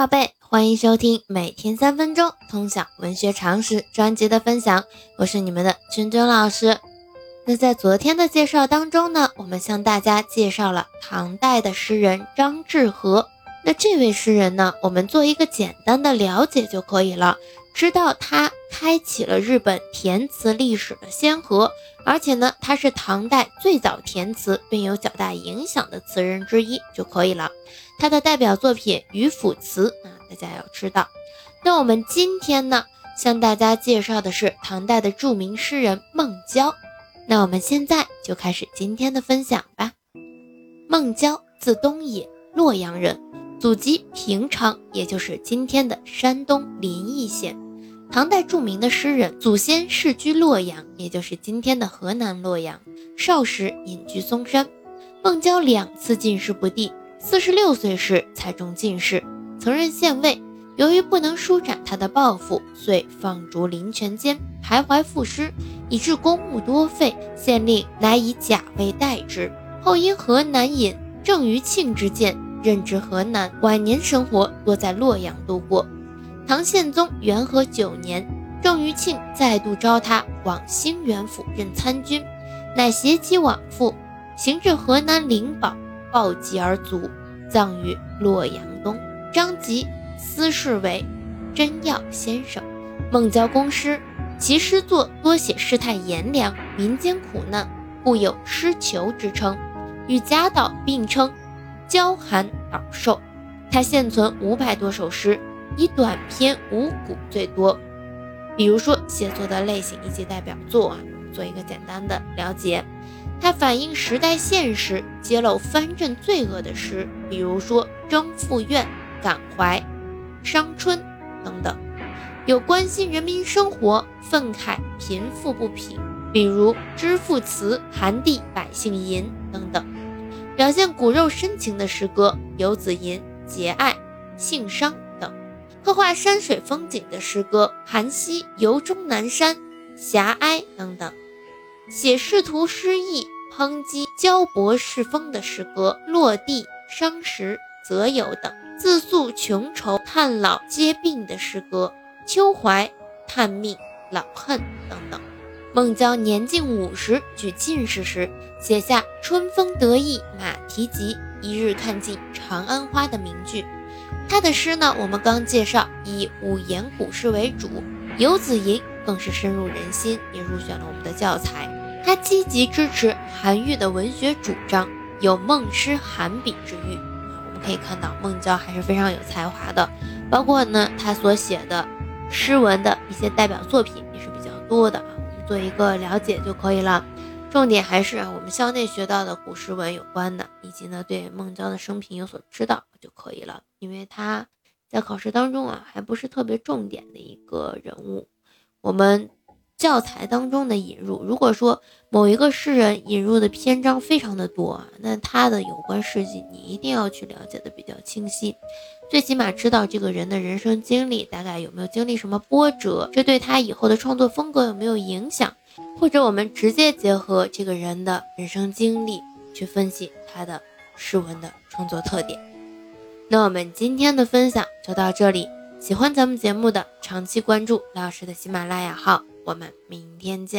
宝贝，欢迎收听每天三分钟通晓文学常识专辑的分享，我是你们的君君老师。那在昨天的介绍当中呢，我们向大家介绍了唐代的诗人张志和。那这位诗人呢，我们做一个简单的了解就可以了。知道他开启了日本填词历史的先河，而且呢，他是唐代最早填词并有较大影响的词人之一就可以了。他的代表作品《渔父词》啊，大家要知道。那我们今天呢，向大家介绍的是唐代的著名诗人孟郊。那我们现在就开始今天的分享吧。孟郊，字东野，洛阳人。祖籍平昌，也就是今天的山东临沂县。唐代著名的诗人，祖先世居洛阳，也就是今天的河南洛阳。少时隐居嵩山。孟郊两次进士不第，四十六岁时才中进士，曾任县尉。由于不能舒展他的抱负，遂放逐林泉间，徘徊赋诗，以致公务多废。县令乃以甲位代之。后因河南尹郑余庆之见。任职河南，晚年生活多在洛阳度过。唐宪宗元和九年，郑余庆再度召他往兴元府任参军，乃携妻往复，行至河南灵宝，暴疾而卒，葬于洛阳东。张籍私谥为真耀先生。孟郊公诗，其诗作多写世态炎凉、民间苦难，故有诗囚之称，与贾岛并称。郊寒岛寿，他现存五百多首诗，以短篇五古最多。比如说写作的类型以及代表作啊，做一个简单的了解。它反映时代现实，揭露藩镇罪恶的诗，比如说《征赋怨》《感怀》《伤春》等等，有关心人民生活、愤慨贫富不平，比如《知赋词》《寒地百姓吟》等等。表现骨肉深情的诗歌，《游子吟》《节爱》《性伤》；刻画山水风景的诗歌，《韩熙游终南山》《遐哀》等等；写仕途失意、抨击骄薄世风的诗歌，《落地》《伤时》《择友》等；自诉穷愁叹老皆病的诗歌，《秋怀》《叹命》《老恨》等等。孟郊年近五十，举进士时，写下“春风得意马蹄疾，一日看尽长安花”的名句。他的诗呢，我们刚介绍，以五言古诗为主，《游子吟》更是深入人心，也入选了我们的教材。他积极支持韩愈的文学主张，有孟诗韩笔之誉。我们可以看到，孟郊还是非常有才华的，包括呢，他所写的诗文的一些代表作品也是比较多的啊。我们。做一个了解就可以了，重点还是我们校内学到的古诗文有关的，以及呢对孟郊的生平有所知道就可以了。因为他在考试当中啊还不是特别重点的一个人物。我们教材当中的引入，如果说某一个诗人引入的篇章非常的多啊，那他的有关事迹你一定要去了解的比较清晰。最起码知道这个人的人生经历，大概有没有经历什么波折，这对他以后的创作风格有没有影响？或者我们直接结合这个人的人生经历去分析他的诗文的创作特点。那我们今天的分享就到这里，喜欢咱们节目的长期关注老师的喜马拉雅号，我们明天见。